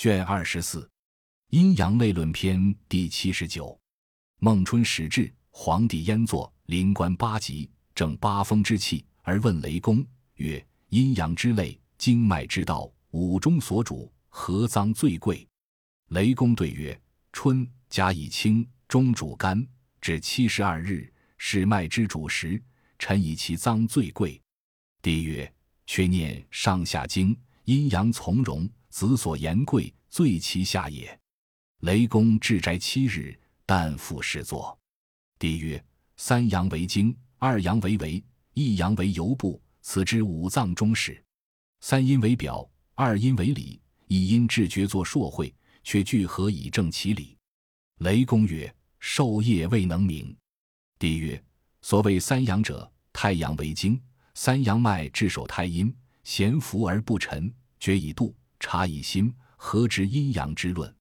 卷二十四，阴阳类论篇第七十九。孟春始至，皇帝焉坐，临观八极，正八风之气，而问雷公曰：“阴阳之类，经脉之道，五中所主，何脏最贵？”雷公对曰：“春甲以清，中主肝，至七十二日，是脉之主时，臣以其脏最贵。”帝曰：“却念上下经，阴阳从容。”子所言贵，最其下也。雷公治斋七日，旦复始作。帝曰：三阳为经，二阳为维，一阳为游部，此之五脏中始。三阴为表，二阴为里，一阴治厥作硕会，却聚合以正其理。雷公曰：授业未能明。帝曰：所谓三阳者，太阳为经，三阳脉治守太阴，咸浮而不沉，厥以度。察以心，何知阴阳之论？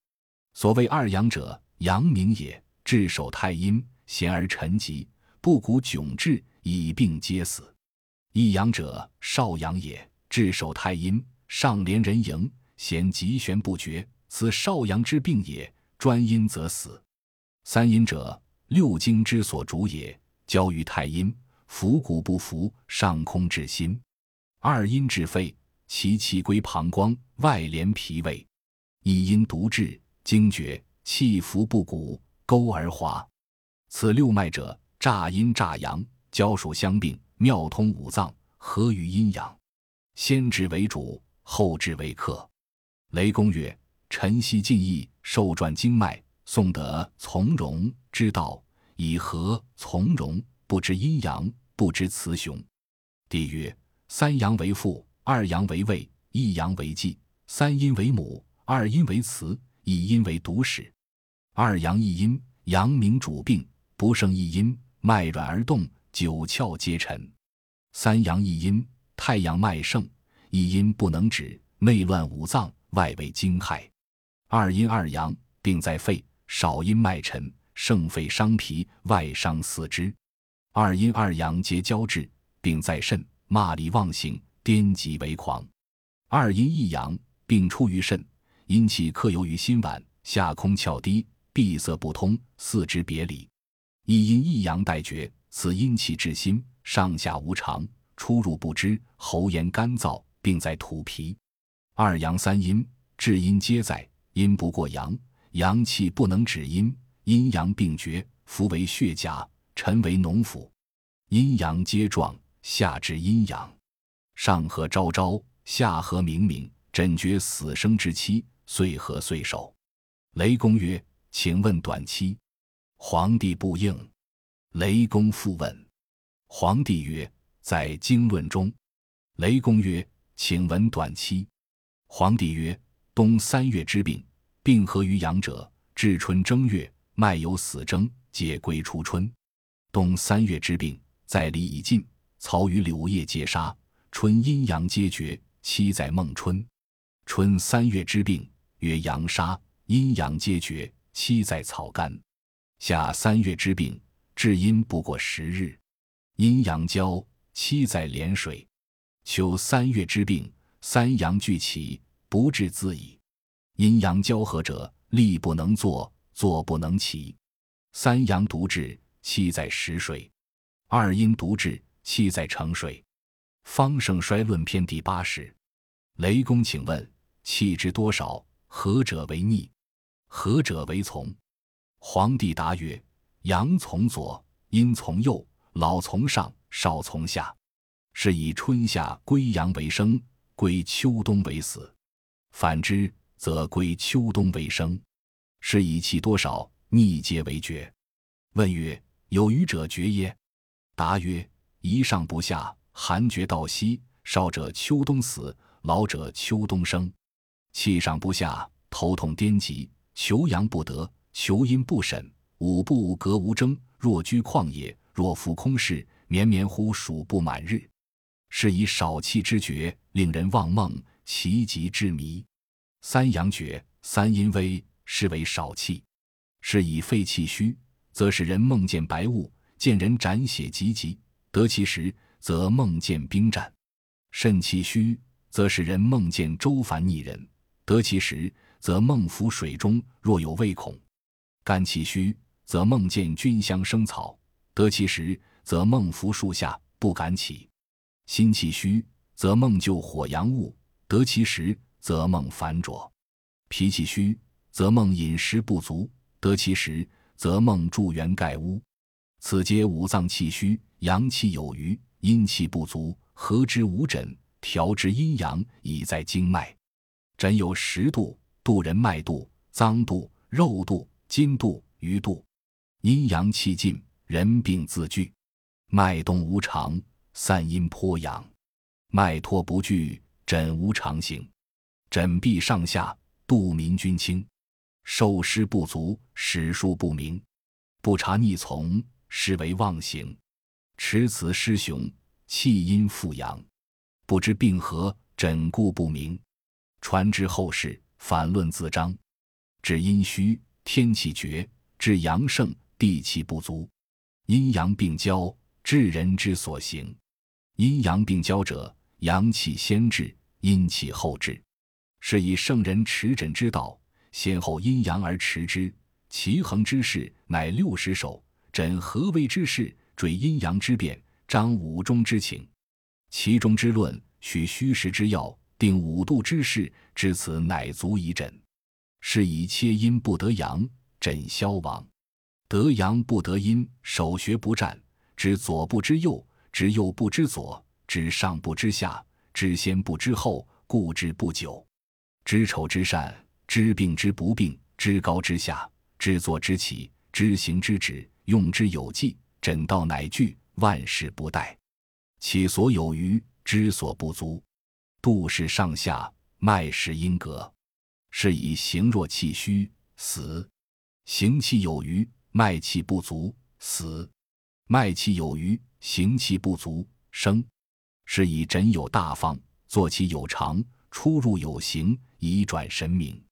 所谓二阳者，阳明也，至守太阴，咸而沉积，不谷窘滞，以病皆死；一阳者，少阳也，至守太阴，上连人迎，咸急旋不绝，此少阳之病也，专阴则死。三阴者，六经之所主也，交于太阴，伏谷不服，上空至心；二阴治肺。其气归膀胱，外连脾胃，一阴独治惊厥，气浮不鼓，沟而滑。此六脉者，乍阴乍阳，交属相并，妙通五脏，合于阴阳。先治为主，后治为客。雷公曰：“臣悉尽意受传经脉，诵得从容之道，以何从容？不知阴阳，不知雌雄。”帝曰：“三阳为父。”二阳为胃，一阳为季，三阴为母，二阴为雌，一阴为独使。二阳一阴，阳明主病，不胜一阴，脉软而动，九窍皆沉。三阳一阴，太阳脉盛，一阴不能止，内乱五脏，外为惊骇。二阴二阳，病在肺，少阴脉沉，盛肺伤脾，外伤四肢。二阴二阳皆交滞，病在肾，骂力妄行。颠极为狂，二阴一阳，病出于肾，阴气克由于心脘，下空窍低，闭塞不通，四肢别离。一阴一阳待绝，此阴气至心，上下无常，出入不知，喉炎干燥，病在土皮。二阳三阴，至阴皆在，阴不过阳，阳气不能止阴，阴阳并绝，浮为血甲，沉为脓腑，阴阳皆壮，下至阴阳。上合昭昭，下合明明，枕绝死生之期，岁合岁首。雷公曰：“请问短期。”皇帝不应。雷公复问。皇帝曰：“在经论中。”雷公曰：“请闻短期。”皇帝曰：“冬三月之病，病合于阳者，至春正月，脉有死征，皆归初春。冬三月之病，在离已尽，草与柳叶皆杀。”春阴阳皆绝，期在孟春。春三月之病，曰阳杀，阴阳皆绝，期在草干。夏三月之病，至阴不过十日，阴阳交，期在连水。秋三月之病，三阳俱起，不治自已。阴阳交合者，力不能坐，坐不能起。三阳独治，气在食水；二阴独治，气在成水。方盛衰论篇第八十，雷公，请问气之多少，何者为逆，何者为从？皇帝答曰：阳从左，阴从右，老从上，少从下。是以春夏归阳为生，归秋冬为死；反之，则归秋冬为生。是以气多少，逆皆为绝。问曰：有余者绝耶？答曰：一上不下。寒绝到息，少者秋冬死，老者秋冬生。气上不下，头痛颠急，求阳不得，求阴不审。五不格无争，若居旷野，若浮空室，绵绵乎数不满日。是以少气之绝，令人忘梦，其极之迷。三阳绝，三阴微，是为少气。是以肺气虚，则使人梦见白雾，见人斩血急急，得其时。则梦见兵战，肾气虚，则使人梦见周烦逆人；得其时，则梦浮水中，若有畏恐；肝气虚，则梦见菌香生草，得其时，则梦伏树下，不敢起；心气虚，则梦就火阳物，得其时，则梦烦浊；脾气虚，则梦饮食不足，得其时，则梦助元盖屋。此皆五脏气虚，阳气有余，阴气不足，合之五诊，调之阴阳，以在经脉。诊有十度：度人脉度、脏度、肉度、筋度、鱼度。阴阳气尽，人病自聚。脉动无常，散阴颇阳；脉脱不聚，诊无常形。诊必上下，度民均轻。受湿不足，史书不明，不察逆从，是为妄行。持此失雄，气阴复阳，不知病何，诊故不明。传之后世，反论自彰。治阴虚，天气绝；治阳盛，地气不足。阴阳并交，治人之所行。阴阳并交者，阳气先至，阴气后至，是以圣人持诊之道，先后阴阳而持之。其恒之势，乃六十首。诊何为之势？追阴阳之变，彰五中之情。其中之论，许虚实之要。定五度之势，至此乃足以诊。是以切阴不得阳，诊消亡；得阳不得阴，手学不战。知左不知右，知右不知左，知上不知下，知先不知后，故知不久。知丑知善，知病知不病，知高知下，知坐知起，知行知止，用之有纪，诊道乃具，万事不殆。其所有余，知所不足。度是上下，脉是阴隔，是以形若气虚死；行气有余，脉气不足死；脉气有余，行气不足生。是以诊有大方，坐其有常，出入有形，以转神明。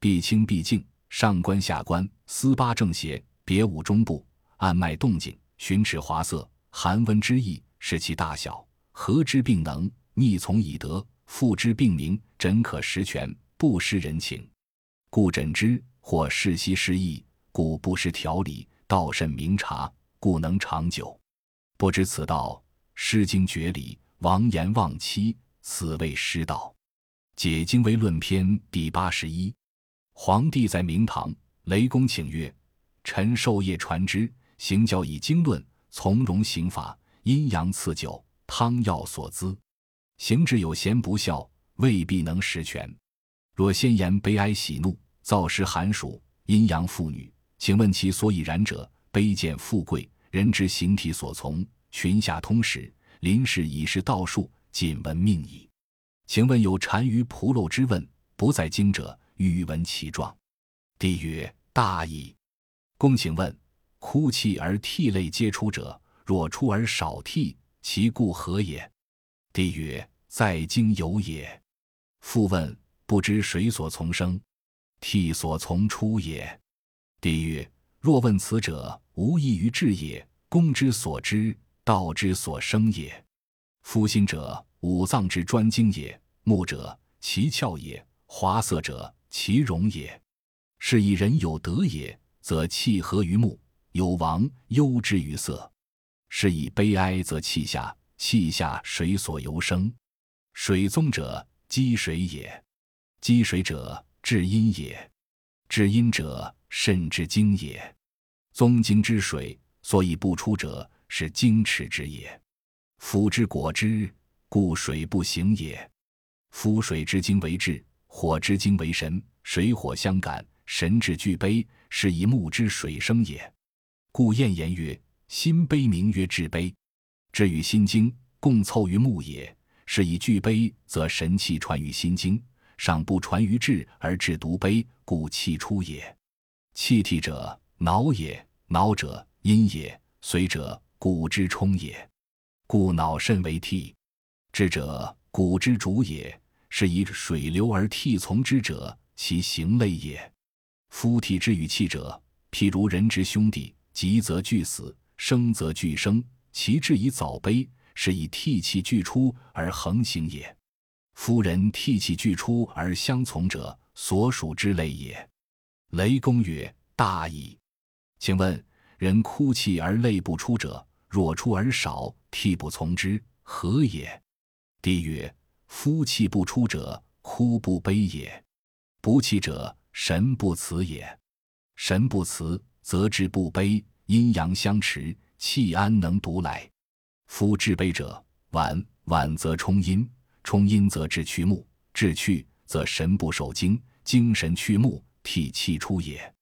必清必静，上观下观，思八正邪，别五中部，按脉动静，寻齿滑色，寒温之意，视其大小，合之病能？逆从以德，复之病名，诊可实全，不失人情。故诊之，或适悉失意，故不失调理。道甚明察，故能长久。不知此道，失经绝理，亡言忘妻，此谓失道。解经微论篇第八十一。皇帝在明堂，雷公请曰：“臣授业传之，行教以经论，从容刑法，阴阳赐酒，汤药所资。”行之有贤不孝，未必能实全。若先言悲哀喜怒，造时寒暑，阴阳妇女，请问其所以然者？卑贱富贵，人之形体所从，群下通史，临事已是道术，仅闻命矣。请问有单于蒲漏之问，不在经者，欲闻其状。帝曰：大矣。公请问：哭泣而涕泪皆出者，若出而少涕，其故何也？帝曰：“在经有也。”复问：“不知水所从生，涕所从出也？”帝曰：“若问此者，无异于智也。公之所知，道之所生也。夫心者，五脏之专精也；目者，其窍也；华色者，其容也。是以人有德也，则气合于目；有亡，忧之于色。是以悲哀，则气下。”气下水所由生，水宗者积水也，积水者至阴也，至阴者肾之精也。宗经之水所以不出者，是精池之也。夫之果之，故水不行也。夫水之精为志，火之精为神，水火相感，神志俱悲，是以木之水生也。故晏言曰：“心悲名曰志悲。”至于心经，共凑于目也。是以具悲，则神气传于心经，上不传于志，而志独悲，故气出也。气体者，脑也；脑者，阴也；髓者，骨之充也。故脑肾为涕，志者，骨之主也。是以水流而涕从之者，其行类也。夫涕之与气者，譬如人之兄弟，吉则俱死，生则俱生。其志以早悲，是以涕气俱出而横行也。夫人涕气俱出而相从者，所属之类也。雷公曰：“大矣。”请问人哭泣而泪不出者，若出而少，涕不从之，何也？帝曰：“夫气不出者，哭不悲也；不气者，神不辞也。神不辞，则志不悲。阴阳相持，气安能独来？夫志悲者，晚晚则冲阴，冲阴则志去目，志去则神不受精，精神去目，涕气出也。”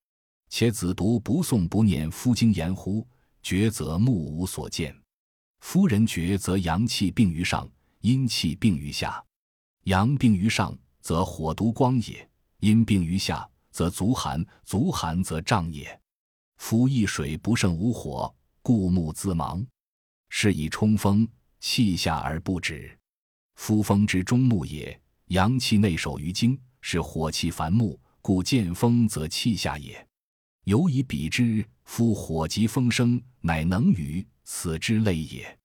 且子独不诵不念夫经言乎？绝则目无所见。夫人绝则阳气病于上，阴气病于下。阳病于上，则火毒光也；阴病于下，则足寒，足寒则胀也。夫一水不胜五火，故木自盲。是以冲锋，气下而不止。夫风之中木也，阳气内守于精，是火气繁木，故见风则气下也。尤以比之，夫火急风生，乃能与此之类也。